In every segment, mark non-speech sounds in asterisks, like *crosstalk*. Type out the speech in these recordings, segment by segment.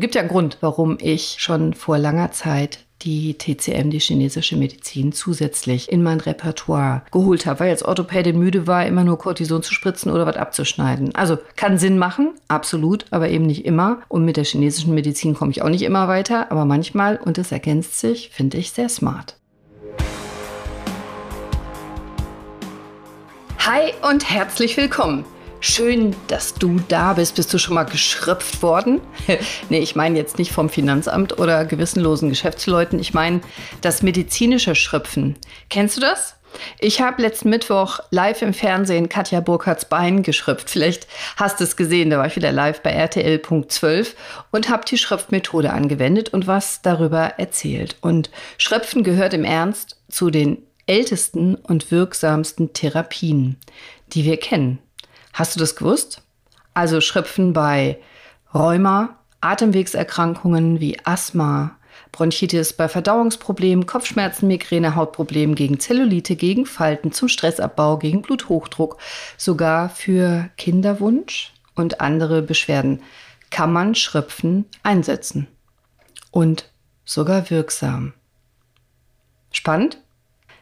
Gibt ja einen Grund, warum ich schon vor langer Zeit die TCM, die chinesische Medizin, zusätzlich in mein Repertoire geholt habe, weil jetzt Orthopädin müde war, immer nur Cortison zu spritzen oder was abzuschneiden. Also kann Sinn machen, absolut, aber eben nicht immer. Und mit der chinesischen Medizin komme ich auch nicht immer weiter, aber manchmal, und es ergänzt sich, finde ich sehr smart. Hi und herzlich willkommen. Schön, dass du da bist. Bist du schon mal geschröpft worden? *laughs* nee, ich meine jetzt nicht vom Finanzamt oder gewissenlosen Geschäftsleuten. Ich meine das medizinische Schröpfen. Kennst du das? Ich habe letzten Mittwoch live im Fernsehen Katja Burkhardts Bein geschröpft. Vielleicht hast du es gesehen, da war ich wieder live bei RTL.12 und habe die Schröpfmethode angewendet und was darüber erzählt. Und Schröpfen gehört im Ernst zu den ältesten und wirksamsten Therapien, die wir kennen. Hast du das gewusst? Also Schröpfen bei Rheuma, Atemwegserkrankungen wie Asthma, Bronchitis bei Verdauungsproblemen, Kopfschmerzen, Migräne, Hautproblemen, gegen Zellulite, gegen Falten, zum Stressabbau, gegen Bluthochdruck, sogar für Kinderwunsch und andere Beschwerden kann man Schröpfen einsetzen. Und sogar wirksam. Spannend?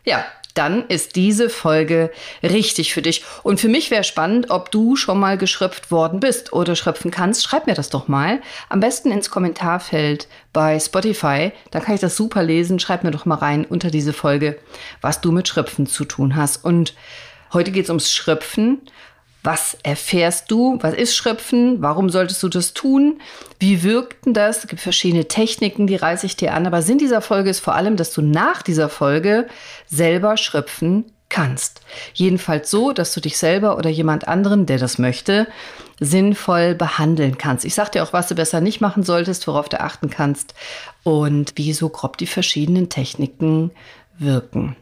Ja, dann ist diese Folge richtig für dich. Und für mich wäre spannend, ob du schon mal geschröpft worden bist oder schröpfen kannst. Schreib mir das doch mal. Am besten ins Kommentarfeld bei Spotify. Da kann ich das super lesen. Schreib mir doch mal rein unter diese Folge, was du mit Schröpfen zu tun hast. Und heute geht es ums Schröpfen. Was erfährst du? Was ist Schröpfen? Warum solltest du das tun? Wie wirkt denn das? Es gibt verschiedene Techniken, die reiße ich dir an. Aber Sinn dieser Folge ist vor allem, dass du nach dieser Folge selber schröpfen kannst. Jedenfalls so, dass du dich selber oder jemand anderen, der das möchte, sinnvoll behandeln kannst. Ich sage dir auch, was du besser nicht machen solltest, worauf du achten kannst und wie so grob die verschiedenen Techniken wirken.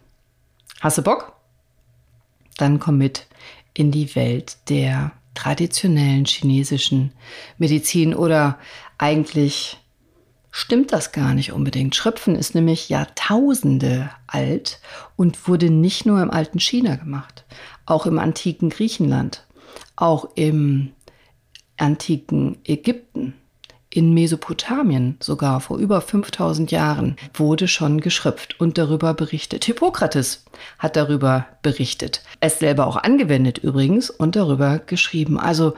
Hast du Bock? Dann komm mit in die Welt der traditionellen chinesischen Medizin oder eigentlich stimmt das gar nicht unbedingt. Schröpfen ist nämlich Jahrtausende alt und wurde nicht nur im alten China gemacht, auch im antiken Griechenland, auch im antiken Ägypten in Mesopotamien sogar vor über 5000 Jahren wurde schon geschröpft und darüber berichtet. Hippokrates hat darüber berichtet. Es selber auch angewendet übrigens und darüber geschrieben. Also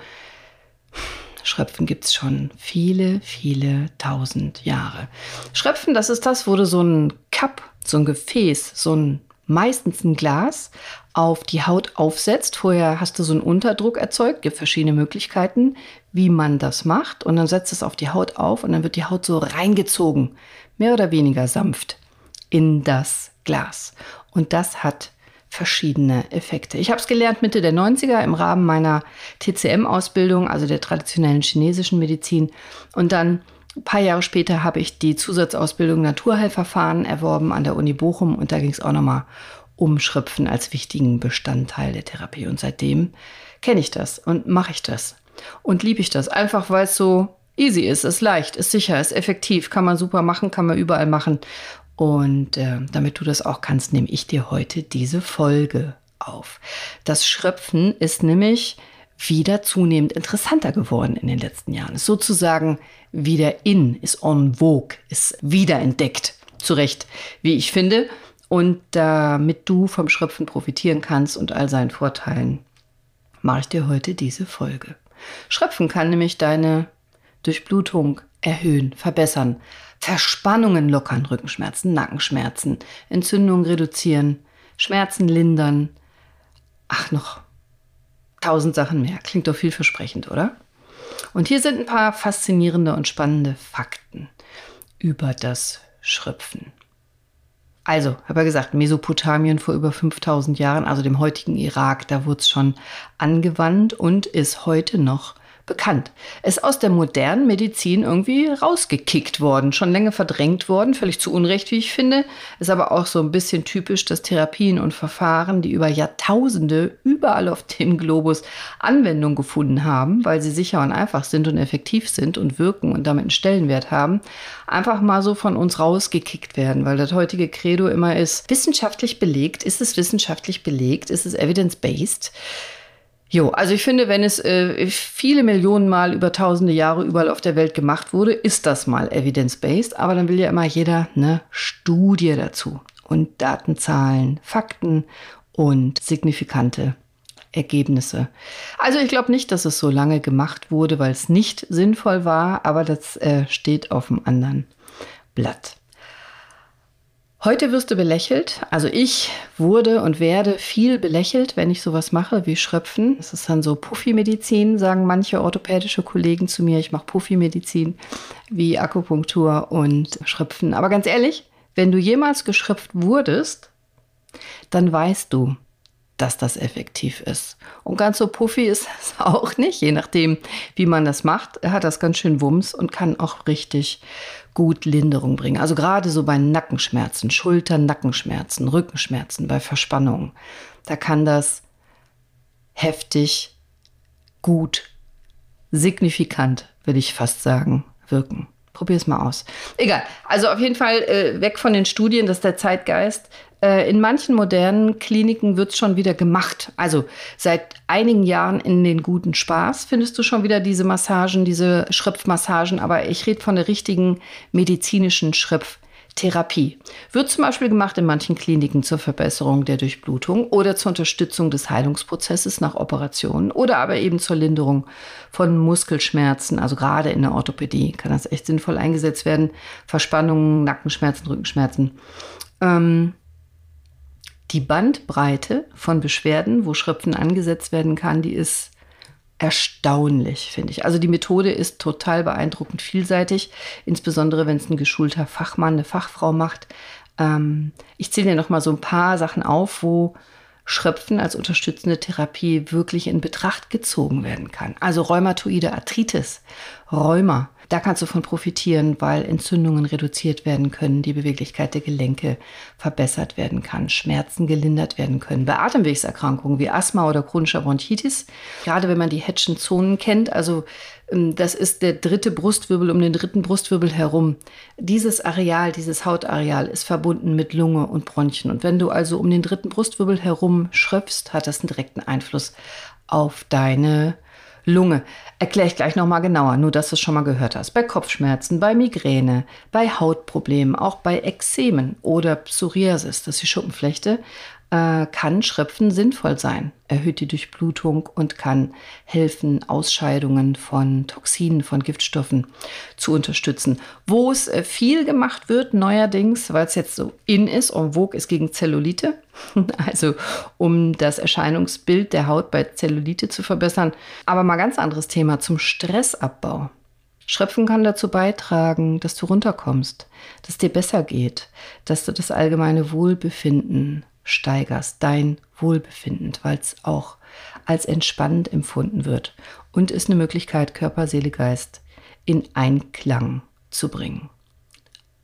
Schröpfen gibt es schon viele, viele tausend Jahre. Schröpfen, das ist das, wurde so ein Cup, so ein Gefäß, so ein meistens ein Glas auf die Haut aufsetzt. Vorher hast du so einen Unterdruck erzeugt, gibt verschiedene Möglichkeiten, wie man das macht. Und dann setzt es auf die Haut auf und dann wird die Haut so reingezogen, mehr oder weniger sanft, in das Glas. Und das hat verschiedene Effekte. Ich habe es gelernt Mitte der 90er im Rahmen meiner TCM-Ausbildung, also der traditionellen chinesischen Medizin. Und dann ein paar Jahre später habe ich die Zusatzausbildung Naturheilverfahren erworben an der Uni Bochum und da ging es auch nochmal um Schröpfen als wichtigen Bestandteil der Therapie. Und seitdem kenne ich das und mache ich das und liebe ich das, einfach weil es so easy ist, ist leicht, ist sicher, ist effektiv, kann man super machen, kann man überall machen. Und äh, damit du das auch kannst, nehme ich dir heute diese Folge auf. Das Schröpfen ist nämlich wieder zunehmend interessanter geworden in den letzten Jahren. Ist sozusagen wieder in, ist en vogue, ist wiederentdeckt. Zu Recht, wie ich finde. Und damit du vom Schröpfen profitieren kannst und all seinen Vorteilen, mache ich dir heute diese Folge. Schröpfen kann nämlich deine Durchblutung erhöhen, verbessern, Verspannungen lockern, Rückenschmerzen, Nackenschmerzen, Entzündungen reduzieren, Schmerzen lindern. Ach, noch tausend Sachen mehr. Klingt doch vielversprechend, oder? Und hier sind ein paar faszinierende und spannende Fakten über das Schröpfen. Also, habe ja gesagt, Mesopotamien vor über 5000 Jahren, also dem heutigen Irak, da wurde es schon angewandt und ist heute noch bekannt. Ist aus der modernen Medizin irgendwie rausgekickt worden, schon länger verdrängt worden, völlig zu Unrecht, wie ich finde. Ist aber auch so ein bisschen typisch, dass Therapien und Verfahren, die über Jahrtausende überall auf dem Globus Anwendung gefunden haben, weil sie sicher und einfach sind und effektiv sind und wirken und damit einen Stellenwert haben, einfach mal so von uns rausgekickt werden, weil das heutige Credo immer ist, wissenschaftlich belegt, ist es wissenschaftlich belegt, ist es evidence-based? Jo, also ich finde, wenn es äh, viele Millionen Mal über tausende Jahre überall auf der Welt gemacht wurde, ist das mal evidence-based. Aber dann will ja immer jeder eine Studie dazu und Datenzahlen, Fakten und signifikante Ergebnisse. Also ich glaube nicht, dass es so lange gemacht wurde, weil es nicht sinnvoll war, aber das äh, steht auf dem anderen Blatt. Heute wirst du belächelt. Also ich wurde und werde viel belächelt, wenn ich sowas mache wie Schröpfen. Das ist dann so Puffy-Medizin, sagen manche orthopädische Kollegen zu mir. Ich mache Puffy-Medizin wie Akupunktur und Schröpfen. Aber ganz ehrlich, wenn du jemals geschröpft wurdest, dann weißt du, dass das effektiv ist. Und ganz so puffy ist *laughs* es auch nicht, je nachdem, wie man das macht. Hat das ganz schön Wumms und kann auch richtig gut Linderung bringen. Also gerade so bei Nackenschmerzen, Schulter, Nackenschmerzen, Rückenschmerzen, bei Verspannungen, da kann das heftig, gut, signifikant, würde ich fast sagen, wirken. Probier es mal aus. Egal. Also auf jeden Fall äh, weg von den Studien, das ist der Zeitgeist. Äh, in manchen modernen Kliniken wird es schon wieder gemacht. Also seit einigen Jahren in den guten Spaß findest du schon wieder diese Massagen, diese Schröpfmassagen. Aber ich rede von der richtigen medizinischen Schröpf. Therapie. Wird zum Beispiel gemacht in manchen Kliniken zur Verbesserung der Durchblutung oder zur Unterstützung des Heilungsprozesses nach Operationen oder aber eben zur Linderung von Muskelschmerzen. Also gerade in der Orthopädie kann das echt sinnvoll eingesetzt werden. Verspannungen, Nackenschmerzen, Rückenschmerzen. Ähm, die Bandbreite von Beschwerden, wo Schröpfen angesetzt werden kann, die ist erstaunlich, finde ich. Also die Methode ist total beeindruckend vielseitig, insbesondere wenn es ein geschulter Fachmann, eine Fachfrau macht. Ähm, ich zähle dir noch mal so ein paar Sachen auf, wo Schröpfen als unterstützende Therapie wirklich in Betracht gezogen werden kann. Also rheumatoide Arthritis, Rheuma, da kannst du von profitieren, weil Entzündungen reduziert werden können, die Beweglichkeit der Gelenke verbessert werden kann, Schmerzen gelindert werden können. Bei Atemwegserkrankungen wie Asthma oder chronischer Bronchitis, gerade wenn man die Hedschen Zonen kennt, also ähm, das ist der dritte Brustwirbel um den dritten Brustwirbel herum. Dieses Areal, dieses Hautareal ist verbunden mit Lunge und Bronchien. Und wenn du also um den dritten Brustwirbel herum schröpfst, hat das einen direkten Einfluss auf deine Lunge. Erkläre ich gleich nochmal genauer, nur dass du es schon mal gehört hast. Bei Kopfschmerzen, bei Migräne, bei Hautproblemen, auch bei Ekzemen oder Psoriasis, das ist die Schuppenflechte, äh, kann Schröpfen sinnvoll sein, erhöht die Durchblutung und kann helfen, Ausscheidungen von Toxinen, von Giftstoffen zu unterstützen. Wo es äh, viel gemacht wird, neuerdings, weil es jetzt so in ist, en vogue ist gegen Zellulite, *laughs* also um das Erscheinungsbild der Haut bei Zellulite zu verbessern. Aber mal ganz anderes Thema zum Stressabbau. Schröpfen kann dazu beitragen, dass du runterkommst, dass dir besser geht, dass du das allgemeine Wohlbefinden steigerst, dein Wohlbefinden, weil es auch als entspannend empfunden wird und ist eine Möglichkeit, Körper, Seele, Geist in Einklang zu bringen.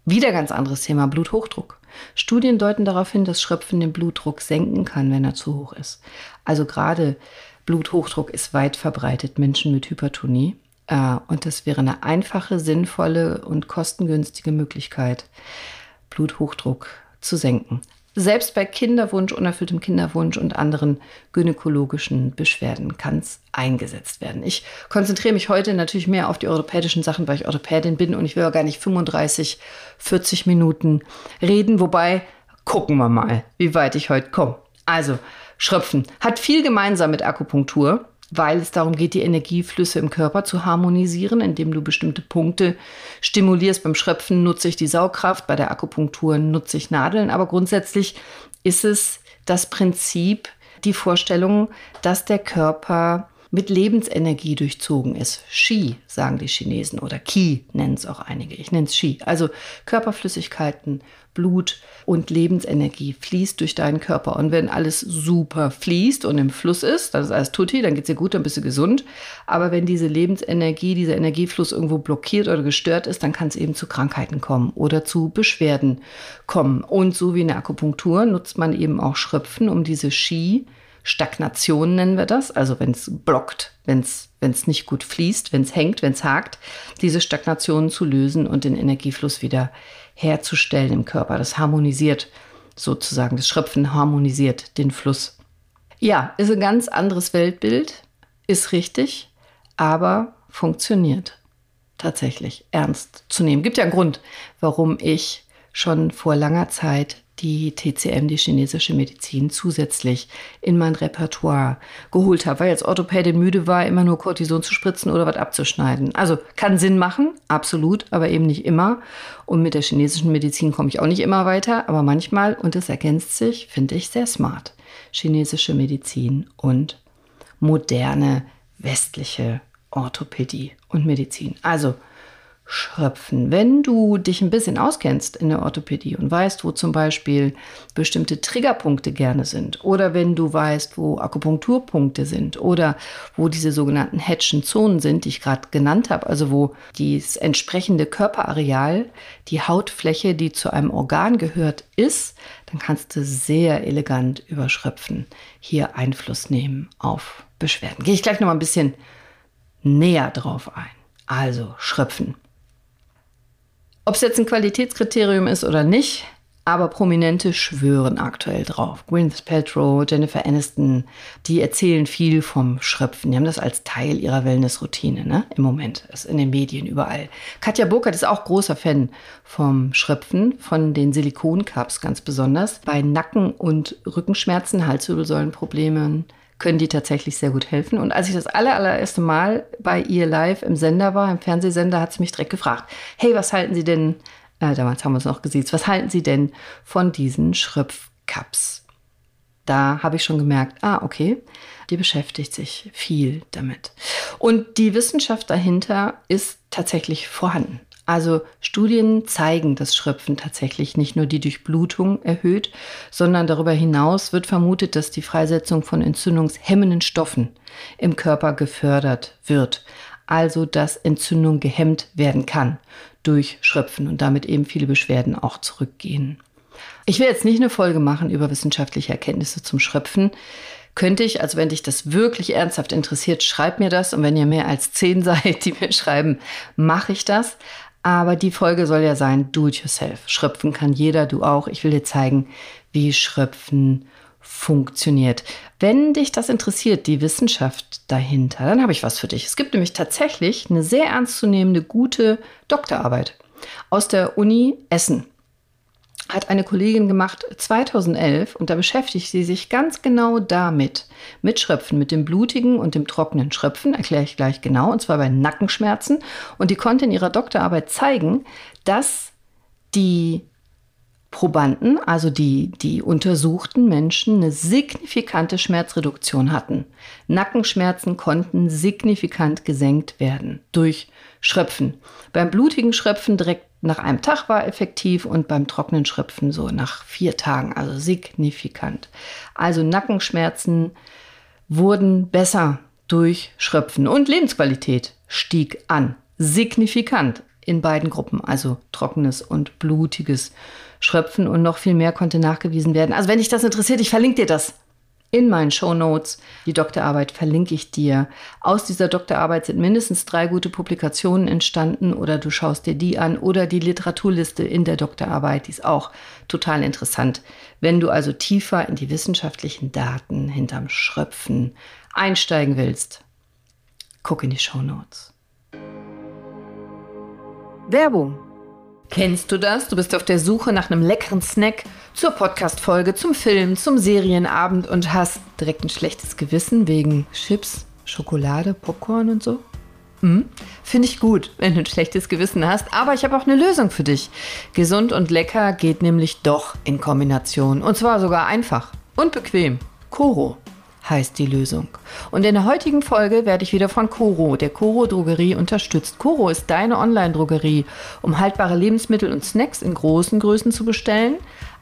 Wieder ganz anderes Thema, Bluthochdruck. Studien deuten darauf hin, dass Schröpfen den Blutdruck senken kann, wenn er zu hoch ist. Also gerade Bluthochdruck ist weit verbreitet, Menschen mit Hypertonie. Äh, und das wäre eine einfache, sinnvolle und kostengünstige Möglichkeit, Bluthochdruck zu senken selbst bei Kinderwunsch, unerfülltem Kinderwunsch und anderen gynäkologischen Beschwerden kann es eingesetzt werden. Ich konzentriere mich heute natürlich mehr auf die orthopädischen Sachen, weil ich Orthopädin bin und ich will gar nicht 35, 40 Minuten reden. Wobei, gucken wir mal, wie weit ich heute komme. Also, Schröpfen hat viel gemeinsam mit Akupunktur weil es darum geht, die Energieflüsse im Körper zu harmonisieren, indem du bestimmte Punkte stimulierst. Beim Schröpfen nutze ich die Saugkraft, bei der Akupunktur nutze ich Nadeln, aber grundsätzlich ist es das Prinzip, die Vorstellung, dass der Körper mit Lebensenergie durchzogen ist. Qi, sagen die Chinesen, oder Qi nennen es auch einige. Ich nenne es Qi. Also Körperflüssigkeiten, Blut und Lebensenergie fließt durch deinen Körper. Und wenn alles super fließt und im Fluss ist, dann ist alles tutti, dann geht es dir gut, dann bist du gesund. Aber wenn diese Lebensenergie, dieser Energiefluss irgendwo blockiert oder gestört ist, dann kann es eben zu Krankheiten kommen oder zu Beschwerden kommen. Und so wie in der Akupunktur nutzt man eben auch Schröpfen, um diese Qi Stagnation nennen wir das, also wenn es blockt, wenn es nicht gut fließt, wenn es hängt, wenn es hakt, diese Stagnation zu lösen und den Energiefluss wieder herzustellen im Körper. Das harmonisiert sozusagen, das Schröpfen harmonisiert den Fluss. Ja, ist ein ganz anderes Weltbild, ist richtig, aber funktioniert tatsächlich ernst zu nehmen. Gibt ja einen Grund, warum ich schon vor langer Zeit die TCM, die chinesische Medizin, zusätzlich in mein Repertoire geholt habe, weil als Orthopädin müde war, immer nur Cortison zu spritzen oder was abzuschneiden. Also kann Sinn machen, absolut, aber eben nicht immer. Und mit der chinesischen Medizin komme ich auch nicht immer weiter, aber manchmal, und es ergänzt sich, finde ich sehr smart, chinesische Medizin und moderne westliche Orthopädie und Medizin. Also Schröpfen. Wenn du dich ein bisschen auskennst in der Orthopädie und weißt, wo zum Beispiel bestimmte Triggerpunkte gerne sind, oder wenn du weißt, wo Akupunkturpunkte sind, oder wo diese sogenannten Hedgen Zonen sind, die ich gerade genannt habe, also wo das entsprechende Körperareal, die Hautfläche, die zu einem Organ gehört, ist, dann kannst du sehr elegant über Schröpfen hier Einfluss nehmen auf Beschwerden. Gehe ich gleich noch mal ein bisschen näher drauf ein. Also Schröpfen. Ob es jetzt ein Qualitätskriterium ist oder nicht, aber Prominente schwören aktuell drauf. Gwyneth Paltrow, Jennifer Aniston, die erzählen viel vom Schröpfen. Die haben das als Teil ihrer Wellnessroutine, ne? Im Moment. ist in den Medien überall. Katja Burkhardt ist auch großer Fan vom Schröpfen, von den Silikoncups ganz besonders. Bei Nacken- und Rückenschmerzen, Halswirbelsäulenproblemen, können die tatsächlich sehr gut helfen. Und als ich das aller, allererste Mal bei ihr live im Sender war, im Fernsehsender, hat sie mich direkt gefragt, hey, was halten Sie denn, äh, damals haben wir uns noch gesehen, was halten Sie denn von diesen Schröpfcups? Da habe ich schon gemerkt, ah, okay, die beschäftigt sich viel damit. Und die Wissenschaft dahinter ist tatsächlich vorhanden. Also Studien zeigen, dass Schröpfen tatsächlich nicht nur die Durchblutung erhöht, sondern darüber hinaus wird vermutet, dass die Freisetzung von entzündungshemmenden Stoffen im Körper gefördert wird. Also dass Entzündung gehemmt werden kann durch Schröpfen und damit eben viele Beschwerden auch zurückgehen. Ich will jetzt nicht eine Folge machen über wissenschaftliche Erkenntnisse zum Schröpfen könnte ich, also wenn dich das wirklich ernsthaft interessiert, schreib mir das. Und wenn ihr mehr als zehn *laughs* seid, die mir schreiben, mache ich das. Aber die Folge soll ja sein, do it yourself. Schröpfen kann jeder, du auch. Ich will dir zeigen, wie Schröpfen funktioniert. Wenn dich das interessiert, die Wissenschaft dahinter, dann habe ich was für dich. Es gibt nämlich tatsächlich eine sehr ernstzunehmende, gute Doktorarbeit aus der Uni Essen hat eine Kollegin gemacht 2011 und da beschäftigt sie sich ganz genau damit, mit Schröpfen, mit dem blutigen und dem trockenen Schröpfen, erkläre ich gleich genau, und zwar bei Nackenschmerzen. Und die konnte in ihrer Doktorarbeit zeigen, dass die Probanden, also die, die untersuchten Menschen, eine signifikante Schmerzreduktion hatten. Nackenschmerzen konnten signifikant gesenkt werden durch Schröpfen. Beim blutigen Schröpfen direkt nach einem Tag war effektiv und beim trockenen Schröpfen so nach vier Tagen, also signifikant. Also Nackenschmerzen wurden besser durch Schröpfen und Lebensqualität stieg an. Signifikant in beiden Gruppen, also trockenes und blutiges Schröpfen und noch viel mehr konnte nachgewiesen werden. Also wenn dich das interessiert, ich verlinke dir das in meinen Show Notes. Die Doktorarbeit verlinke ich dir. Aus dieser Doktorarbeit sind mindestens drei gute Publikationen entstanden oder du schaust dir die an oder die Literaturliste in der Doktorarbeit, die ist auch total interessant. Wenn du also tiefer in die wissenschaftlichen Daten hinterm Schröpfen einsteigen willst, guck in die Show Notes. Werbung Kennst du das? Du bist auf der Suche nach einem leckeren Snack zur Podcast-Folge, zum Film, zum Serienabend und hast direkt ein schlechtes Gewissen wegen Chips, Schokolade, Popcorn und so? Hm? Finde ich gut, wenn du ein schlechtes Gewissen hast, aber ich habe auch eine Lösung für dich. Gesund und lecker geht nämlich doch in Kombination und zwar sogar einfach und bequem. Koro heißt die Lösung. Und in der heutigen Folge werde ich wieder von Coro, der Coro Drogerie, unterstützt. Coro ist deine Online-Drogerie, um haltbare Lebensmittel und Snacks in großen Größen zu bestellen,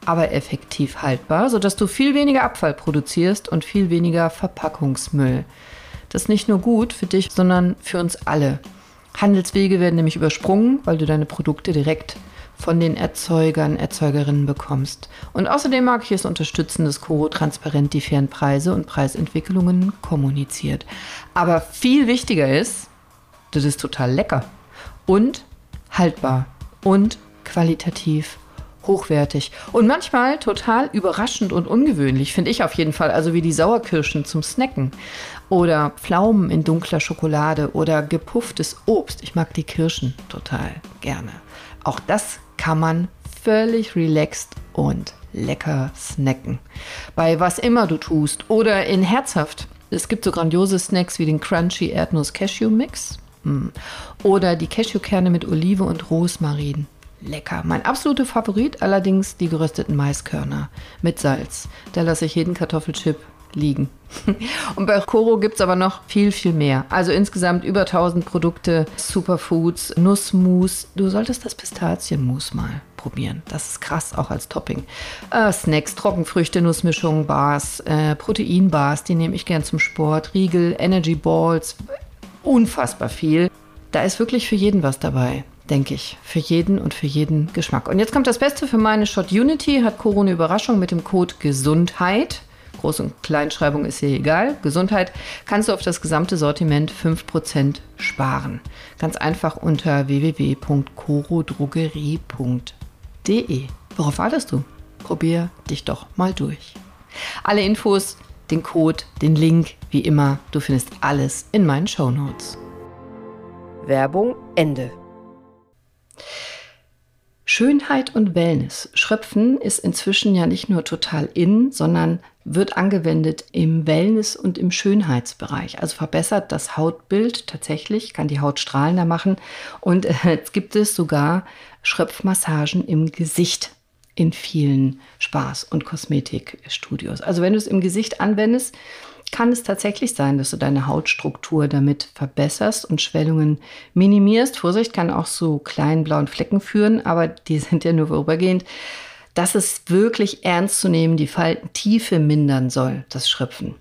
aber effektiv haltbar, sodass du viel weniger Abfall produzierst und viel weniger Verpackungsmüll. Das ist nicht nur gut für dich, sondern für uns alle. Handelswege werden nämlich übersprungen, weil du deine Produkte direkt von den Erzeugern, Erzeugerinnen bekommst. Und außerdem mag ich es unterstützen, dass Coro transparent die fairen Preise und Preisentwicklungen kommuniziert. Aber viel wichtiger ist, das ist total lecker und haltbar und qualitativ hochwertig und manchmal total überraschend und ungewöhnlich, finde ich auf jeden Fall. Also wie die Sauerkirschen zum Snacken oder Pflaumen in dunkler Schokolade oder gepufftes Obst. Ich mag die Kirschen total gerne. Auch das kann man völlig relaxed und lecker snacken. Bei was immer du tust oder in herzhaft. Es gibt so grandiose Snacks wie den Crunchy Erdnuss Cashew Mix hm. oder die Cashewkerne mit Olive und Rosmarin lecker. Mein absoluter Favorit allerdings die gerösteten Maiskörner mit Salz. Da lasse ich jeden Kartoffelchip liegen. *laughs* Und bei Koro gibt es aber noch viel, viel mehr. Also insgesamt über 1000 Produkte, Superfoods, Nussmus. Du solltest das Pistazienmus mal probieren. Das ist krass, auch als Topping. Äh, Snacks, Trockenfrüchte, Nussmischungen, Bars, äh, Proteinbars, die nehme ich gern zum Sport, Riegel, Energy Balls, unfassbar viel. Da ist wirklich für jeden was dabei denke ich. Für jeden und für jeden Geschmack. Und jetzt kommt das Beste für meine Shot Unity, hat Corona Überraschung mit dem Code Gesundheit. Groß- und Kleinschreibung ist hier egal. Gesundheit kannst du auf das gesamte Sortiment 5% sparen. Ganz einfach unter www.corodrogerie.de. Worauf wartest du? Probier dich doch mal durch. Alle Infos, den Code, den Link, wie immer, du findest alles in meinen Show Notes. Werbung Ende. Schönheit und Wellness. Schröpfen ist inzwischen ja nicht nur total in, sondern wird angewendet im Wellness- und im Schönheitsbereich. Also verbessert das Hautbild tatsächlich, kann die Haut strahlender machen. Und äh, jetzt gibt es sogar Schröpfmassagen im Gesicht in vielen Spaß- und Kosmetikstudios. Also wenn du es im Gesicht anwendest, kann es tatsächlich sein, dass du deine Hautstruktur damit verbesserst und Schwellungen minimierst. Vorsicht kann auch zu kleinen blauen Flecken führen, aber die *laughs* sind ja nur vorübergehend. Dass es wirklich ernst zu nehmen die Faltentiefe mindern soll, das Schröpfen.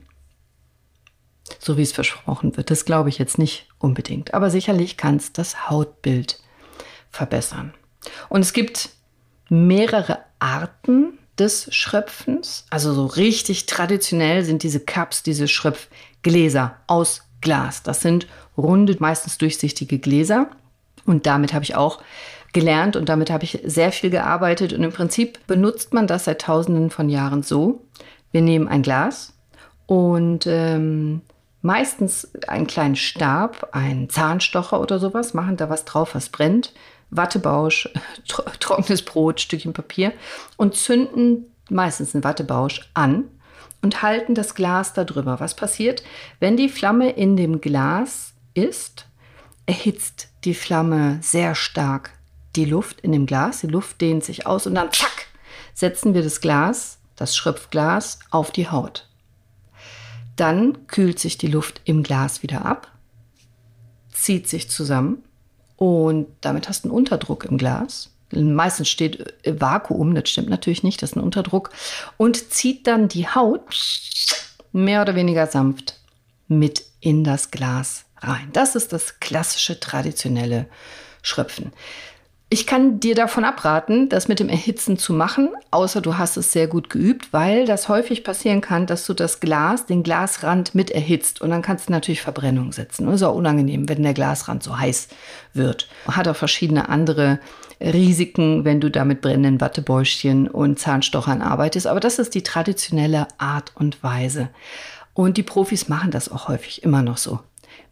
So wie es versprochen wird. Das glaube ich jetzt nicht unbedingt. Aber sicherlich kann es das Hautbild verbessern. Und es gibt mehrere Arten des Schröpfens. Also so richtig traditionell sind diese Cups, diese Schröpfgläser aus Glas. Das sind runde, meistens durchsichtige Gläser. Und damit habe ich auch gelernt und damit habe ich sehr viel gearbeitet. Und im Prinzip benutzt man das seit Tausenden von Jahren so. Wir nehmen ein Glas und ähm, meistens einen kleinen Stab, einen Zahnstocher oder sowas, machen da was drauf, was brennt. Wattebausch, *laughs* trockenes Brot, Stückchen Papier und zünden meistens einen Wattebausch an und halten das Glas darüber. Was passiert? Wenn die Flamme in dem Glas ist, erhitzt die Flamme sehr stark die Luft in dem Glas. Die Luft dehnt sich aus und dann zack, setzen wir das Glas, das Schröpfglas, auf die Haut. Dann kühlt sich die Luft im Glas wieder ab, zieht sich zusammen und damit hast du einen Unterdruck im Glas. Meistens steht Vakuum, das stimmt natürlich nicht, das ist ein Unterdruck. Und zieht dann die Haut mehr oder weniger sanft mit in das Glas rein. Das ist das klassische, traditionelle Schröpfen. Ich kann dir davon abraten, das mit dem Erhitzen zu machen, außer du hast es sehr gut geübt, weil das häufig passieren kann, dass du das Glas, den Glasrand mit erhitzt und dann kannst du natürlich Verbrennung setzen. Das ist auch unangenehm, wenn der Glasrand so heiß wird. Hat auch verschiedene andere Risiken, wenn du da mit brennenden Wattebäuschen und Zahnstochern arbeitest. Aber das ist die traditionelle Art und Weise. Und die Profis machen das auch häufig immer noch so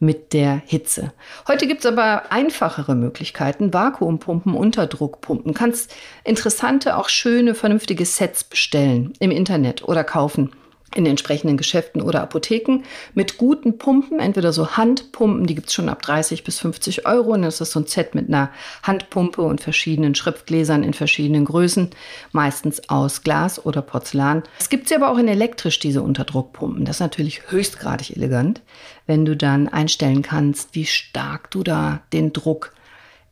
mit der Hitze. Heute gibt es aber einfachere Möglichkeiten. Vakuumpumpen, Unterdruckpumpen. Kannst interessante, auch schöne, vernünftige Sets bestellen im Internet oder kaufen in entsprechenden Geschäften oder Apotheken mit guten Pumpen, entweder so Handpumpen, die gibt es schon ab 30 bis 50 Euro. Und das ist so ein Set mit einer Handpumpe und verschiedenen Schriftgläsern in verschiedenen Größen, meistens aus Glas oder Porzellan. Es gibt sie aber auch in elektrisch, diese Unterdruckpumpen. Das ist natürlich höchstgradig elegant, wenn du dann einstellen kannst, wie stark du da den Druck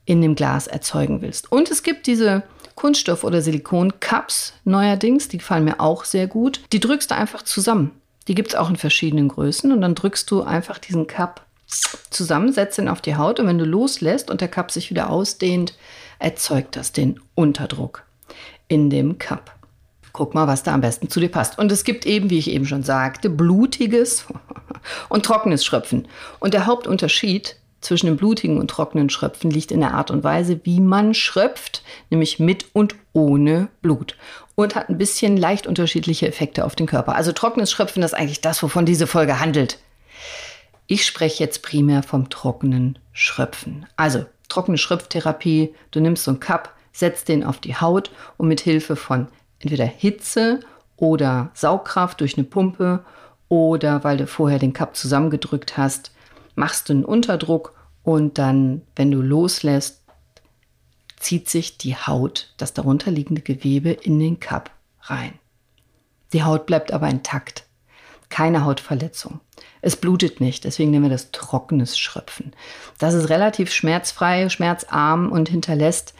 in dem Glas erzeugen willst. Und es gibt diese Kunststoff- oder Silikon-Cups neuerdings, die gefallen mir auch sehr gut. Die drückst du einfach zusammen. Die gibt es auch in verschiedenen Größen und dann drückst du einfach diesen Cup zusammen, setzt ihn auf die Haut und wenn du loslässt und der Cup sich wieder ausdehnt, erzeugt das den Unterdruck in dem Cup. Guck mal, was da am besten zu dir passt. Und es gibt eben, wie ich eben schon sagte, blutiges *laughs* und trockenes Schröpfen. Und der Hauptunterschied zwischen dem blutigen und trockenen Schröpfen liegt in der Art und Weise, wie man schröpft, nämlich mit und ohne Blut. Und hat ein bisschen leicht unterschiedliche Effekte auf den Körper. Also trockenes Schröpfen ist eigentlich das, wovon diese Folge handelt. Ich spreche jetzt primär vom trockenen Schröpfen. Also trockene Schröpftherapie, du nimmst so einen Cup, setzt den auf die Haut und mit Hilfe von entweder Hitze oder Saugkraft durch eine Pumpe oder weil du vorher den Cup zusammengedrückt hast, machst du einen Unterdruck und dann, wenn du loslässt, zieht sich die Haut, das darunterliegende Gewebe in den Cup rein. Die Haut bleibt aber intakt. Keine Hautverletzung. Es blutet nicht, deswegen nennen wir das trockenes Schröpfen. Das ist relativ schmerzfrei, schmerzarm und hinterlässt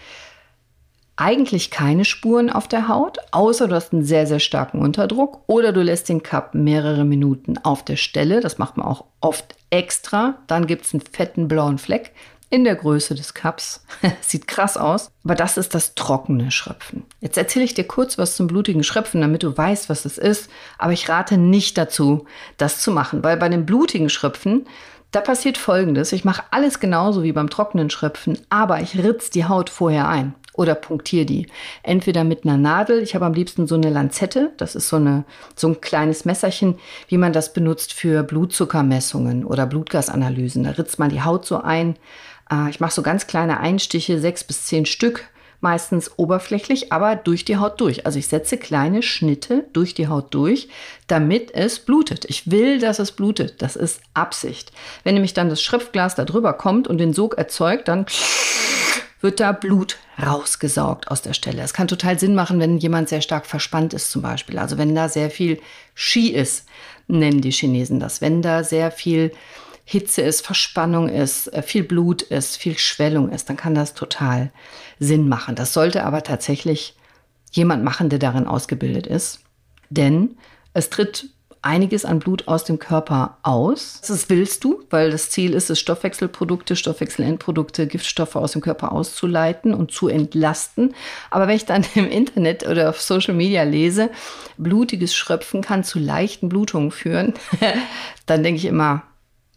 eigentlich keine Spuren auf der Haut, außer du hast einen sehr, sehr starken Unterdruck oder du lässt den Cup mehrere Minuten auf der Stelle. Das macht man auch oft extra. Dann gibt es einen fetten blauen Fleck in der Größe des Cups. *laughs* Sieht krass aus, aber das ist das trockene Schröpfen. Jetzt erzähle ich dir kurz was zum blutigen Schröpfen, damit du weißt, was es ist. Aber ich rate nicht dazu, das zu machen, weil bei dem blutigen Schröpfen da passiert folgendes. Ich mache alles genauso wie beim trockenen Schröpfen, aber ich ritz die Haut vorher ein oder punktiere die. Entweder mit einer Nadel, ich habe am liebsten so eine Lanzette, das ist so, eine, so ein kleines Messerchen, wie man das benutzt für Blutzuckermessungen oder Blutgasanalysen. Da ritzt man die Haut so ein. Äh, ich mache so ganz kleine Einstiche, sechs bis zehn Stück, meistens oberflächlich, aber durch die Haut durch. Also ich setze kleine Schnitte durch die Haut durch, damit es blutet. Ich will, dass es blutet. Das ist Absicht. Wenn nämlich dann das Schröpfglas da drüber kommt und den Sog erzeugt, dann wird da Blut rausgesaugt aus der Stelle. Es kann total Sinn machen, wenn jemand sehr stark verspannt ist zum Beispiel. Also wenn da sehr viel Ski ist, nennen die Chinesen das. Wenn da sehr viel Hitze ist, Verspannung ist, äh, viel Blut ist, viel Schwellung ist, dann kann das total Sinn machen. Das sollte aber tatsächlich jemand machen, der darin ausgebildet ist. Denn es tritt einiges an Blut aus dem Körper aus. Das willst du, weil das Ziel ist es, Stoffwechselprodukte, Stoffwechselendprodukte, Giftstoffe aus dem Körper auszuleiten und zu entlasten. Aber wenn ich dann *laughs* im Internet oder auf Social Media lese, blutiges Schröpfen kann zu leichten Blutungen führen, *laughs* dann denke ich immer,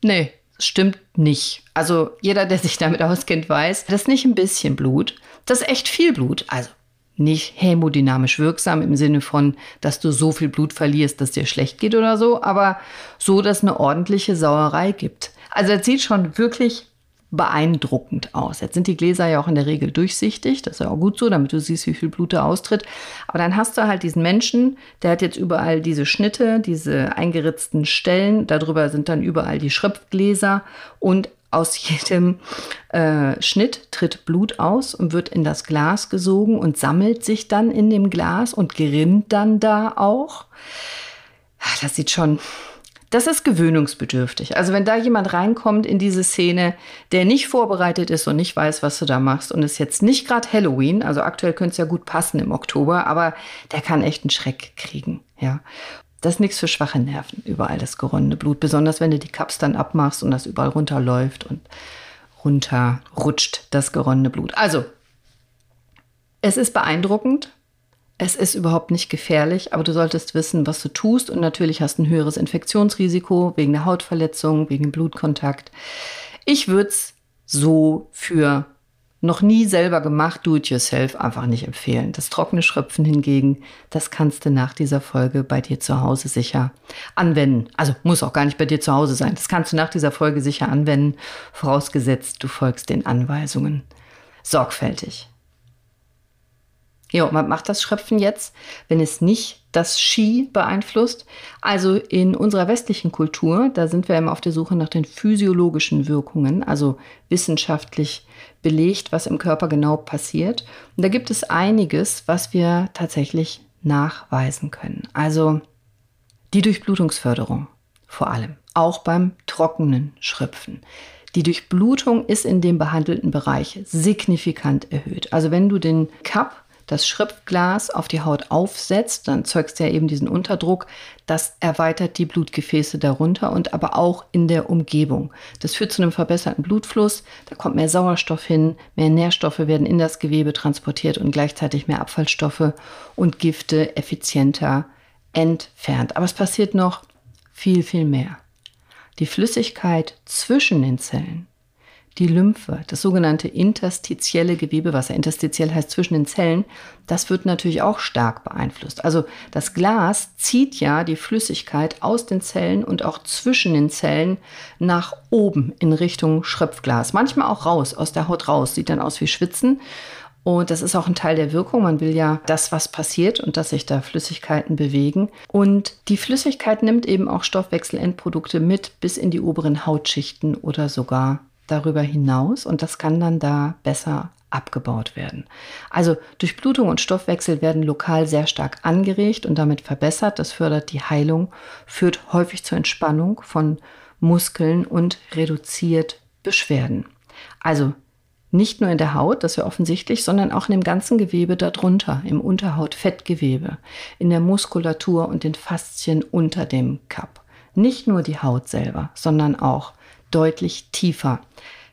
nee, stimmt nicht. Also jeder, der sich damit *laughs* auskennt, weiß, das ist nicht ein bisschen Blut, das ist echt viel Blut. Also nicht hämodynamisch wirksam im Sinne von, dass du so viel Blut verlierst, dass dir schlecht geht oder so, aber so, dass eine ordentliche Sauerei gibt. Also er sieht schon wirklich beeindruckend aus. Jetzt sind die Gläser ja auch in der Regel durchsichtig, das ist ja auch gut so, damit du siehst, wie viel Blut da austritt. Aber dann hast du halt diesen Menschen, der hat jetzt überall diese Schnitte, diese eingeritzten Stellen, darüber sind dann überall die Schröpfgläser und aus jedem äh, Schnitt tritt Blut aus und wird in das Glas gesogen und sammelt sich dann in dem Glas und gerinnt dann da auch. Ah, das sieht schon, das ist gewöhnungsbedürftig. Also wenn da jemand reinkommt in diese Szene, der nicht vorbereitet ist und nicht weiß, was du da machst und ist jetzt nicht gerade Halloween, also aktuell könnte es ja gut passen im Oktober, aber der kann echt einen Schreck kriegen, ja. Das ist nichts für schwache Nerven, überall das geronnene Blut. Besonders wenn du die Cups dann abmachst und das überall runterläuft und runterrutscht, das geronnene Blut. Also, es ist beeindruckend. Es ist überhaupt nicht gefährlich, aber du solltest wissen, was du tust. Und natürlich hast du ein höheres Infektionsrisiko wegen der Hautverletzung, wegen Blutkontakt. Ich würde es so für noch nie selber gemacht, do it yourself, einfach nicht empfehlen. Das trockene Schröpfen hingegen, das kannst du nach dieser Folge bei dir zu Hause sicher anwenden. Also muss auch gar nicht bei dir zu Hause sein. Das kannst du nach dieser Folge sicher anwenden, vorausgesetzt du folgst den Anweisungen sorgfältig. Ja, man macht das Schröpfen jetzt, wenn es nicht das Ski beeinflusst. Also in unserer westlichen Kultur, da sind wir immer auf der Suche nach den physiologischen Wirkungen, also wissenschaftlich belegt, was im Körper genau passiert. Und da gibt es einiges, was wir tatsächlich nachweisen können. Also die Durchblutungsförderung vor allem, auch beim trockenen Schröpfen. Die Durchblutung ist in dem behandelten Bereich signifikant erhöht. Also wenn du den Cup das Schröpfglas auf die Haut aufsetzt, dann zeugst du ja eben diesen Unterdruck. Das erweitert die Blutgefäße darunter und aber auch in der Umgebung. Das führt zu einem verbesserten Blutfluss. Da kommt mehr Sauerstoff hin, mehr Nährstoffe werden in das Gewebe transportiert und gleichzeitig mehr Abfallstoffe und Gifte effizienter entfernt. Aber es passiert noch viel, viel mehr. Die Flüssigkeit zwischen den Zellen die Lymphe, das sogenannte interstitielle Gewebewasser, interstitiell heißt zwischen den Zellen, das wird natürlich auch stark beeinflusst. Also das Glas zieht ja die Flüssigkeit aus den Zellen und auch zwischen den Zellen nach oben in Richtung Schröpfglas. Manchmal auch raus, aus der Haut raus, sieht dann aus wie Schwitzen. Und das ist auch ein Teil der Wirkung. Man will ja das, was passiert und dass sich da Flüssigkeiten bewegen. Und die Flüssigkeit nimmt eben auch Stoffwechselendprodukte mit bis in die oberen Hautschichten oder sogar darüber hinaus. Und das kann dann da besser abgebaut werden. Also Durchblutung und Stoffwechsel werden lokal sehr stark angeregt und damit verbessert. Das fördert die Heilung, führt häufig zur Entspannung von Muskeln und reduziert Beschwerden. Also nicht nur in der Haut, das ist ja offensichtlich, sondern auch in dem ganzen Gewebe darunter, im Unterhautfettgewebe, in der Muskulatur und den Faszien unter dem Kapp. Nicht nur die Haut selber, sondern auch deutlich tiefer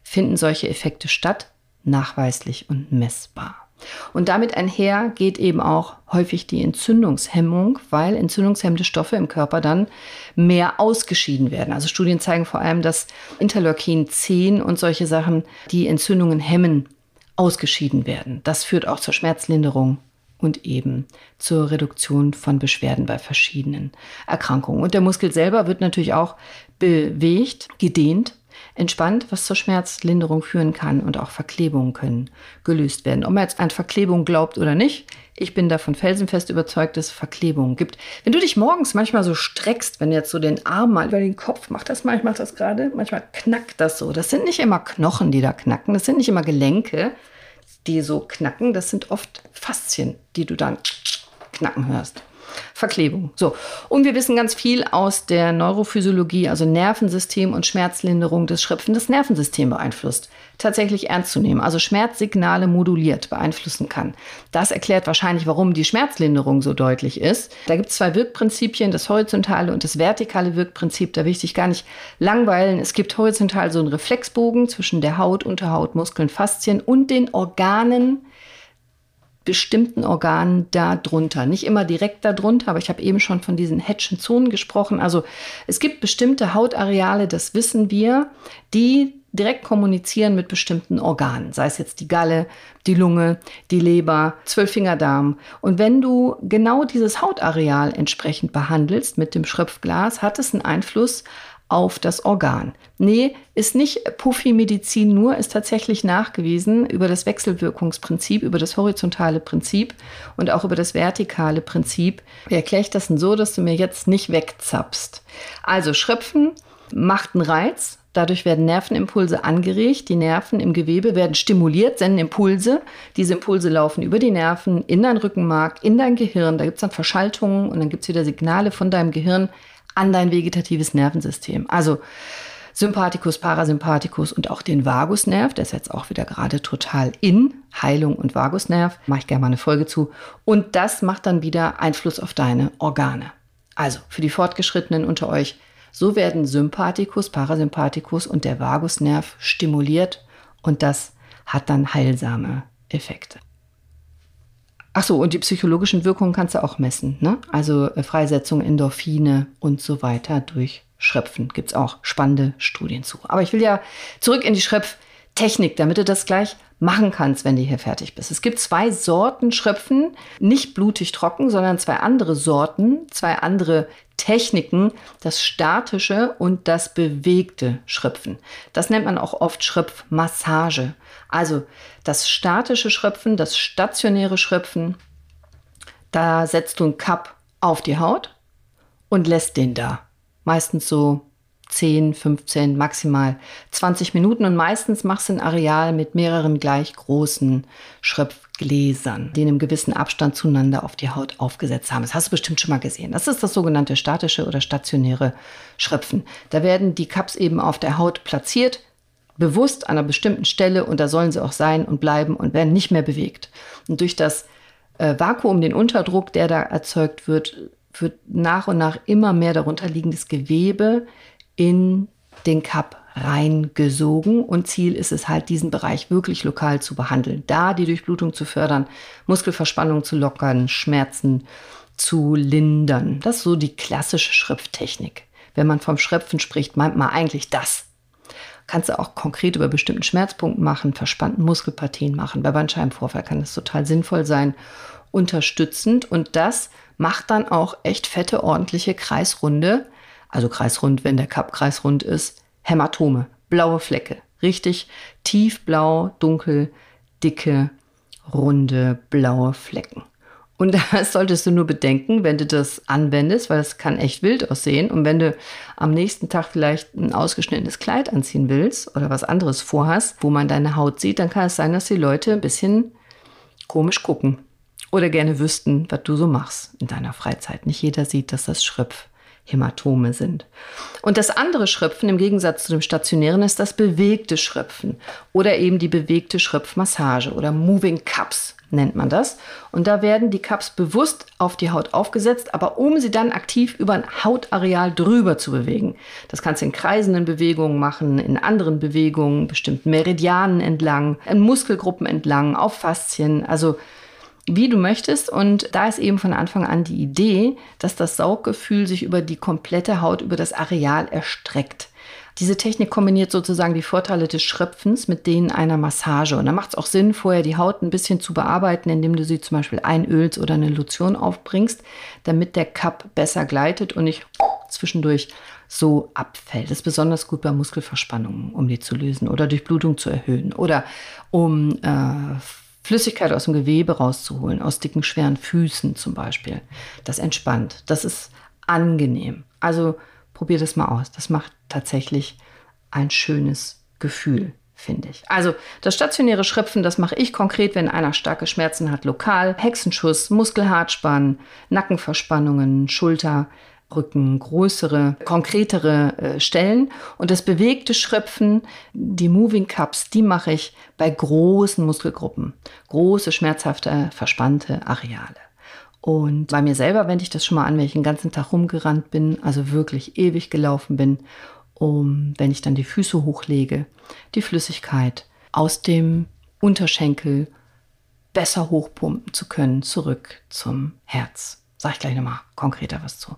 finden solche Effekte statt, nachweislich und messbar. Und damit einher geht eben auch häufig die Entzündungshemmung, weil entzündungshemmende Stoffe im Körper dann mehr ausgeschieden werden. Also Studien zeigen vor allem, dass Interleukin 10 und solche Sachen, die Entzündungen hemmen, ausgeschieden werden. Das führt auch zur Schmerzlinderung und eben zur Reduktion von Beschwerden bei verschiedenen Erkrankungen. Und der Muskel selber wird natürlich auch bewegt, gedehnt entspannt, was zur Schmerzlinderung führen kann und auch Verklebungen können gelöst werden. Ob man jetzt an Verklebung glaubt oder nicht, ich bin davon felsenfest überzeugt, dass es Verklebungen gibt. Wenn du dich morgens manchmal so streckst, wenn jetzt so den Arm mal über den Kopf machst, das mal, ich mach das gerade, manchmal knackt das so. Das sind nicht immer Knochen, die da knacken, das sind nicht immer Gelenke, die so knacken, das sind oft Faszien, die du dann knacken hörst. Verklebung. So. Und wir wissen ganz viel aus der Neurophysiologie, also Nervensystem und Schmerzlinderung des Schröpfen das Nervensystem beeinflusst. Tatsächlich ernst zu nehmen, also Schmerzsignale moduliert beeinflussen kann. Das erklärt wahrscheinlich, warum die Schmerzlinderung so deutlich ist. Da gibt es zwei Wirkprinzipien, das horizontale und das vertikale Wirkprinzip. Da will ich dich gar nicht langweilen. Es gibt horizontal so einen Reflexbogen zwischen der Haut, Unterhaut, Muskeln, Faszien und den Organen bestimmten Organen darunter. Nicht immer direkt darunter, aber ich habe eben schon von diesen Hedschen Zonen gesprochen. Also es gibt bestimmte Hautareale, das wissen wir, die direkt kommunizieren mit bestimmten Organen, sei es jetzt die Galle, die Lunge, die Leber, Zwölffingerdarm. Und wenn du genau dieses Hautareal entsprechend behandelst mit dem Schröpfglas, hat es einen Einfluss auf das Organ. Nee, ist nicht Puffy-Medizin nur, ist tatsächlich nachgewiesen über das Wechselwirkungsprinzip, über das horizontale Prinzip und auch über das vertikale Prinzip. Wie erkläre ich das denn so, dass du mir jetzt nicht wegzappst? Also Schröpfen macht einen Reiz, Dadurch werden Nervenimpulse angeregt. Die Nerven im Gewebe werden stimuliert, senden Impulse. Diese Impulse laufen über die Nerven in dein Rückenmark, in dein Gehirn. Da gibt es dann Verschaltungen und dann gibt es wieder Signale von deinem Gehirn an dein vegetatives Nervensystem. Also Sympathikus, Parasympathikus und auch den Vagusnerv, der ist jetzt auch wieder gerade total in. Heilung und Vagusnerv, mache ich gerne mal eine Folge zu. Und das macht dann wieder Einfluss auf deine Organe. Also für die Fortgeschrittenen unter euch, so werden Sympathikus, Parasympathikus und der Vagusnerv stimuliert und das hat dann heilsame Effekte. Ach so, und die psychologischen Wirkungen kannst du auch messen. Ne? Also äh, Freisetzung, Endorphine und so weiter durch Schröpfen. Gibt es auch spannende Studien zu. Aber ich will ja zurück in die Schröpftechnik, damit du das gleich machen kannst, wenn du hier fertig bist. Es gibt zwei Sorten Schröpfen, nicht blutig trocken, sondern zwei andere Sorten, zwei andere Techniken, das statische und das bewegte Schröpfen. Das nennt man auch oft Schröpfmassage. Also das statische Schröpfen, das stationäre Schröpfen, da setzt du einen Cup auf die Haut und lässt den da. Meistens so 10, 15, maximal 20 Minuten und meistens machst du ein Areal mit mehreren gleich großen Schröpfgläsern, die in einem gewissen Abstand zueinander auf die Haut aufgesetzt haben. Das hast du bestimmt schon mal gesehen. Das ist das sogenannte statische oder stationäre Schröpfen. Da werden die Cups eben auf der Haut platziert, bewusst an einer bestimmten Stelle und da sollen sie auch sein und bleiben und werden nicht mehr bewegt. Und durch das äh, Vakuum, den Unterdruck, der da erzeugt wird, wird nach und nach immer mehr darunter liegendes Gewebe in den Cup reingesogen und Ziel ist es halt, diesen Bereich wirklich lokal zu behandeln, da die Durchblutung zu fördern, Muskelverspannung zu lockern, Schmerzen zu lindern. Das ist so die klassische Schröpftechnik. Wenn man vom Schröpfen spricht, meint man eigentlich das. Kannst du auch konkret über bestimmten Schmerzpunkten machen, verspannten Muskelpartien machen. Bei Bandscheibenvorfall kann das total sinnvoll sein, unterstützend. Und das macht dann auch echt fette, ordentliche Kreisrunde. Also kreisrund, wenn der Cup kreisrund ist. Hämatome, blaue Flecke. Richtig tiefblau, dunkel, dicke, runde, blaue Flecken. Und *laughs* das solltest du nur bedenken, wenn du das anwendest, weil es kann echt wild aussehen. Und wenn du am nächsten Tag vielleicht ein ausgeschnittenes Kleid anziehen willst oder was anderes vorhast, wo man deine Haut sieht, dann kann es sein, dass die Leute ein bisschen komisch gucken oder gerne wüssten, was du so machst in deiner Freizeit. Nicht jeder sieht, dass das Schröpfhämatome sind. Und das andere Schröpfen im Gegensatz zu dem stationären ist das bewegte Schröpfen oder eben die bewegte Schröpfmassage oder Moving Cups nennt man das. Und da werden die Cups bewusst auf die Haut aufgesetzt, aber um sie dann aktiv über ein Hautareal drüber zu bewegen. Das kannst du in kreisenden Bewegungen machen, in anderen Bewegungen, bestimmten Meridianen entlang, in Muskelgruppen entlang, auf Faszien, also wie du möchtest. Und da ist eben von Anfang an die Idee, dass das Sauggefühl sich über die komplette Haut, über das Areal erstreckt. Diese Technik kombiniert sozusagen die Vorteile des Schröpfens mit denen einer Massage. Und da macht es auch Sinn, vorher die Haut ein bisschen zu bearbeiten, indem du sie zum Beispiel einölst oder eine Lotion aufbringst, damit der Cup besser gleitet und nicht zwischendurch so abfällt. Das ist besonders gut bei Muskelverspannungen, um die zu lösen oder Durchblutung zu erhöhen oder um äh, Flüssigkeit aus dem Gewebe rauszuholen, aus dicken, schweren Füßen zum Beispiel. Das entspannt. Das ist angenehm. Also probier das mal aus. Das macht tatsächlich ein schönes Gefühl, finde ich. Also das stationäre Schröpfen, das mache ich konkret, wenn einer starke Schmerzen hat, lokal. Hexenschuss, Muskelhartspann, Nackenverspannungen, Schulter, Rücken, größere, konkretere äh, Stellen. Und das bewegte Schröpfen, die Moving Cups, die mache ich bei großen Muskelgruppen. Große, schmerzhafte, verspannte Areale. Und bei mir selber wende ich das schon mal an, wenn ich den ganzen Tag rumgerannt bin, also wirklich ewig gelaufen bin, um, wenn ich dann die Füße hochlege, die Flüssigkeit aus dem Unterschenkel besser hochpumpen zu können, zurück zum Herz. Sag ich gleich nochmal konkreter was zu.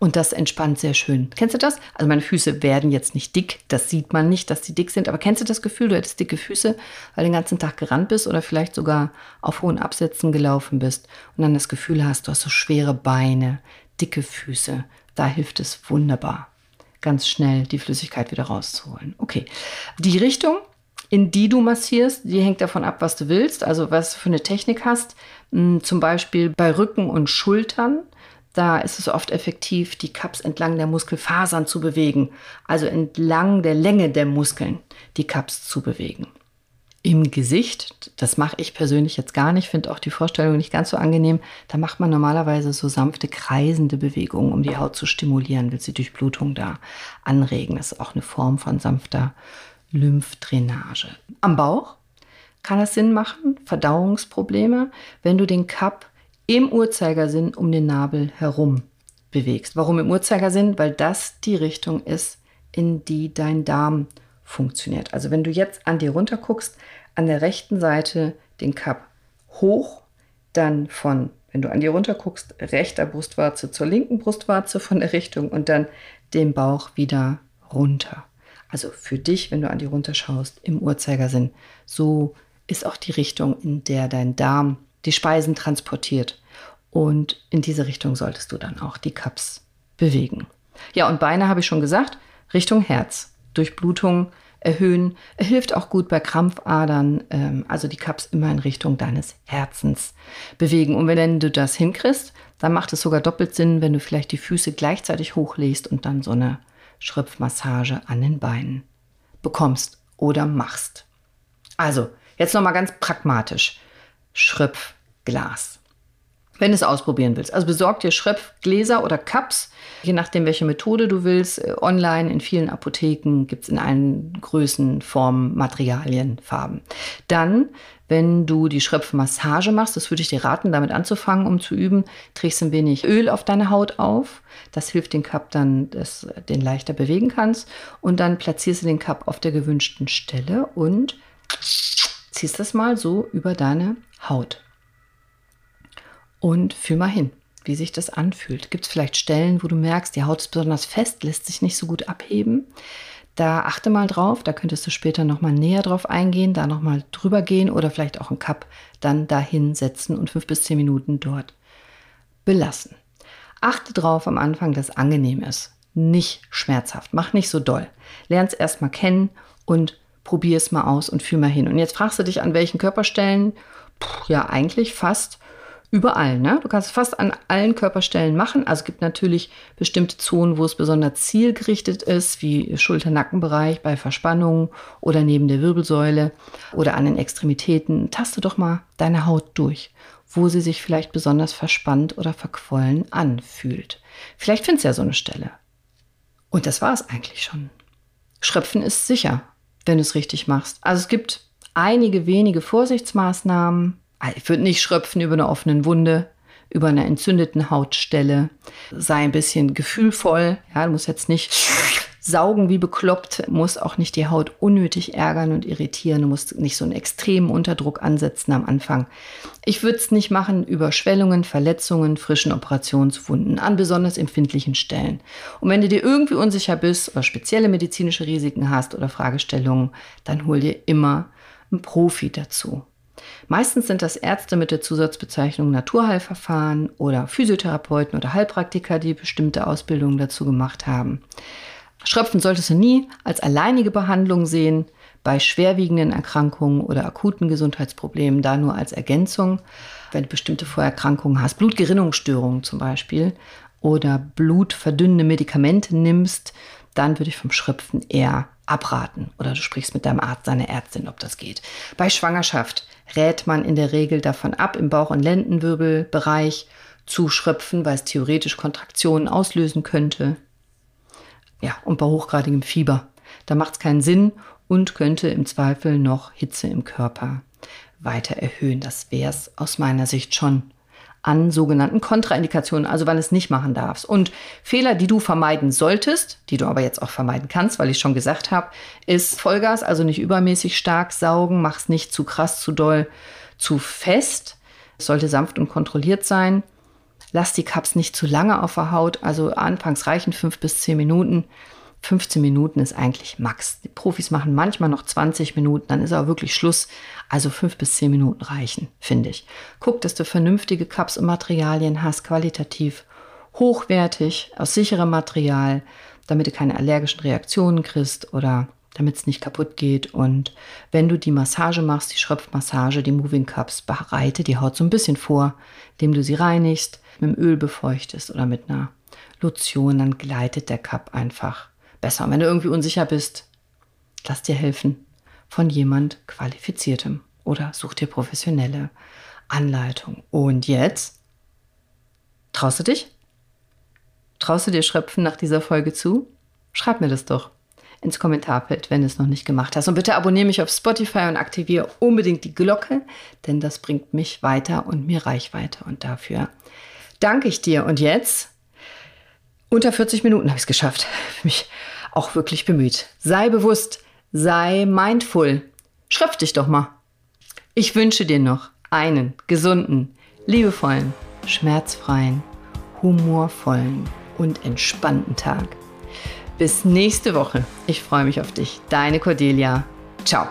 Und das entspannt sehr schön. Kennst du das? Also meine Füße werden jetzt nicht dick. Das sieht man nicht, dass sie dick sind. Aber kennst du das Gefühl, du hättest dicke Füße, weil du den ganzen Tag gerannt bist oder vielleicht sogar auf hohen Absätzen gelaufen bist und dann das Gefühl hast, du hast so schwere Beine, dicke Füße. Da hilft es wunderbar, ganz schnell die Flüssigkeit wieder rauszuholen. Okay. Die Richtung, in die du massierst, die hängt davon ab, was du willst, also was für eine Technik hast. Hm, zum Beispiel bei Rücken und Schultern. Da ist es oft effektiv, die Cups entlang der Muskelfasern zu bewegen, also entlang der Länge der Muskeln die Cups zu bewegen. Im Gesicht, das mache ich persönlich jetzt gar nicht, finde auch die Vorstellung nicht ganz so angenehm. Da macht man normalerweise so sanfte kreisende Bewegungen, um die Haut zu stimulieren, will sie Durchblutung da anregen. Das ist auch eine Form von sanfter Lymphdrainage. Am Bauch kann das Sinn machen, Verdauungsprobleme, wenn du den Cup im Uhrzeigersinn um den Nabel herum bewegst. Warum im Uhrzeigersinn? Weil das die Richtung ist, in die dein Darm funktioniert. Also wenn du jetzt an dir runter guckst, an der rechten Seite den Cup hoch, dann von, wenn du an dir runter guckst, rechter Brustwarze zur linken Brustwarze von der Richtung und dann den Bauch wieder runter. Also für dich, wenn du an die runterschaust, im Uhrzeigersinn. So ist auch die Richtung, in der dein Darm die Speisen transportiert. Und in diese Richtung solltest du dann auch die Cups bewegen. Ja, und Beine habe ich schon gesagt, Richtung Herz. Durchblutung erhöhen. Er hilft auch gut bei Krampfadern, ähm, also die Cups immer in Richtung deines Herzens bewegen. Und wenn du das hinkriegst, dann macht es sogar doppelt Sinn, wenn du vielleicht die Füße gleichzeitig hochlegst und dann so eine Schröpfmassage an den Beinen bekommst oder machst. Also, jetzt nochmal ganz pragmatisch. Schröpfglas. Wenn du es ausprobieren willst. Also besorg dir Schröpfgläser oder Cups, je nachdem, welche Methode du willst. Äh, online in vielen Apotheken gibt es in allen Größen, Formen, Materialien, Farben. Dann wenn du die Schröpfmassage machst, das würde ich dir raten, damit anzufangen, um zu üben, trägst ein wenig Öl auf deine Haut auf. Das hilft den Cup dann, dass du den leichter bewegen kannst. Und dann platzierst du den Cup auf der gewünschten Stelle und ziehst das mal so über deine Haut. Und fühl mal hin, wie sich das anfühlt. Gibt es vielleicht Stellen, wo du merkst, die Haut ist besonders fest, lässt sich nicht so gut abheben? Da achte mal drauf, da könntest du später nochmal näher drauf eingehen, da nochmal drüber gehen oder vielleicht auch einen Cup dann dahin setzen und fünf bis zehn Minuten dort belassen. Achte drauf am Anfang, dass es angenehm ist, nicht schmerzhaft. Mach nicht so doll. Lern es erstmal kennen und probier es mal aus und fühl mal hin. Und jetzt fragst du dich, an welchen Körperstellen? Puh, ja, eigentlich fast überall. Ne? Du kannst es fast an allen Körperstellen machen. Also es gibt natürlich bestimmte Zonen, wo es besonders zielgerichtet ist, wie Schulter-Nackenbereich bei Verspannungen oder neben der Wirbelsäule oder an den Extremitäten. Taste doch mal deine Haut durch, wo sie sich vielleicht besonders verspannt oder verquollen anfühlt. Vielleicht findest du ja so eine Stelle. Und das war es eigentlich schon. Schröpfen ist sicher, wenn du es richtig machst. Also es gibt einige wenige Vorsichtsmaßnahmen, ich würde nicht schröpfen über eine offene Wunde, über eine entzündeten Hautstelle. Sei ein bisschen gefühlvoll. Ja, du musst jetzt nicht saugen wie bekloppt, musst auch nicht die Haut unnötig ärgern und irritieren. Du musst nicht so einen extremen Unterdruck ansetzen am Anfang. Ich würde es nicht machen über Schwellungen, Verletzungen, frischen Operationswunden an besonders empfindlichen Stellen. Und wenn du dir irgendwie unsicher bist oder spezielle medizinische Risiken hast oder Fragestellungen, dann hol dir immer einen Profi dazu. Meistens sind das Ärzte mit der Zusatzbezeichnung Naturheilverfahren oder Physiotherapeuten oder Heilpraktiker, die bestimmte Ausbildungen dazu gemacht haben. Schröpfen solltest du nie als alleinige Behandlung sehen, bei schwerwiegenden Erkrankungen oder akuten Gesundheitsproblemen da nur als Ergänzung. Wenn du bestimmte Vorerkrankungen hast, Blutgerinnungsstörungen zum Beispiel oder blutverdünnende Medikamente nimmst, dann würde ich vom Schröpfen eher abraten oder du sprichst mit deinem Arzt, deiner Ärztin, ob das geht. Bei Schwangerschaft rät man in der Regel davon ab, im Bauch- und Lendenwirbelbereich zu schröpfen, weil es theoretisch Kontraktionen auslösen könnte. Ja, und bei hochgradigem Fieber. Da macht es keinen Sinn und könnte im Zweifel noch Hitze im Körper weiter erhöhen. Das wäre es aus meiner Sicht schon an sogenannten Kontraindikationen, also wann es nicht machen darfst. Und Fehler, die du vermeiden solltest, die du aber jetzt auch vermeiden kannst, weil ich schon gesagt habe, ist Vollgas, also nicht übermäßig stark saugen, mach's nicht zu krass, zu doll, zu fest. Es sollte sanft und kontrolliert sein. Lass die Cups nicht zu lange auf der Haut, also anfangs reichen fünf bis zehn Minuten. 15 Minuten ist eigentlich Max. Die Profis machen manchmal noch 20 Minuten, dann ist aber wirklich Schluss. Also 5 bis 10 Minuten reichen, finde ich. Guck, dass du vernünftige Cups und Materialien hast, qualitativ hochwertig, aus sicherem Material, damit du keine allergischen Reaktionen kriegst oder damit es nicht kaputt geht. Und wenn du die Massage machst, die Schröpfmassage, die Moving Cups, bereite die Haut so ein bisschen vor, indem du sie reinigst, mit dem Öl befeuchtest oder mit einer Lotion, dann gleitet der Cup einfach besser. Und wenn du irgendwie unsicher bist, lass dir helfen von jemand Qualifiziertem oder such dir professionelle Anleitung. Und jetzt traust du dich? Traust du dir Schröpfen nach dieser Folge zu? Schreib mir das doch ins Kommentarfeld, wenn du es noch nicht gemacht hast. Und bitte abonniere mich auf Spotify und aktiviere unbedingt die Glocke, denn das bringt mich weiter und mir Reichweite. Und dafür danke ich dir. Und jetzt, unter 40 Minuten habe ich es geschafft. *laughs* Mich auch wirklich bemüht. Sei bewusst, sei mindful. Schröpf dich doch mal. Ich wünsche dir noch einen gesunden, liebevollen, schmerzfreien, humorvollen und entspannten Tag. Bis nächste Woche. Ich freue mich auf dich. Deine Cordelia. Ciao.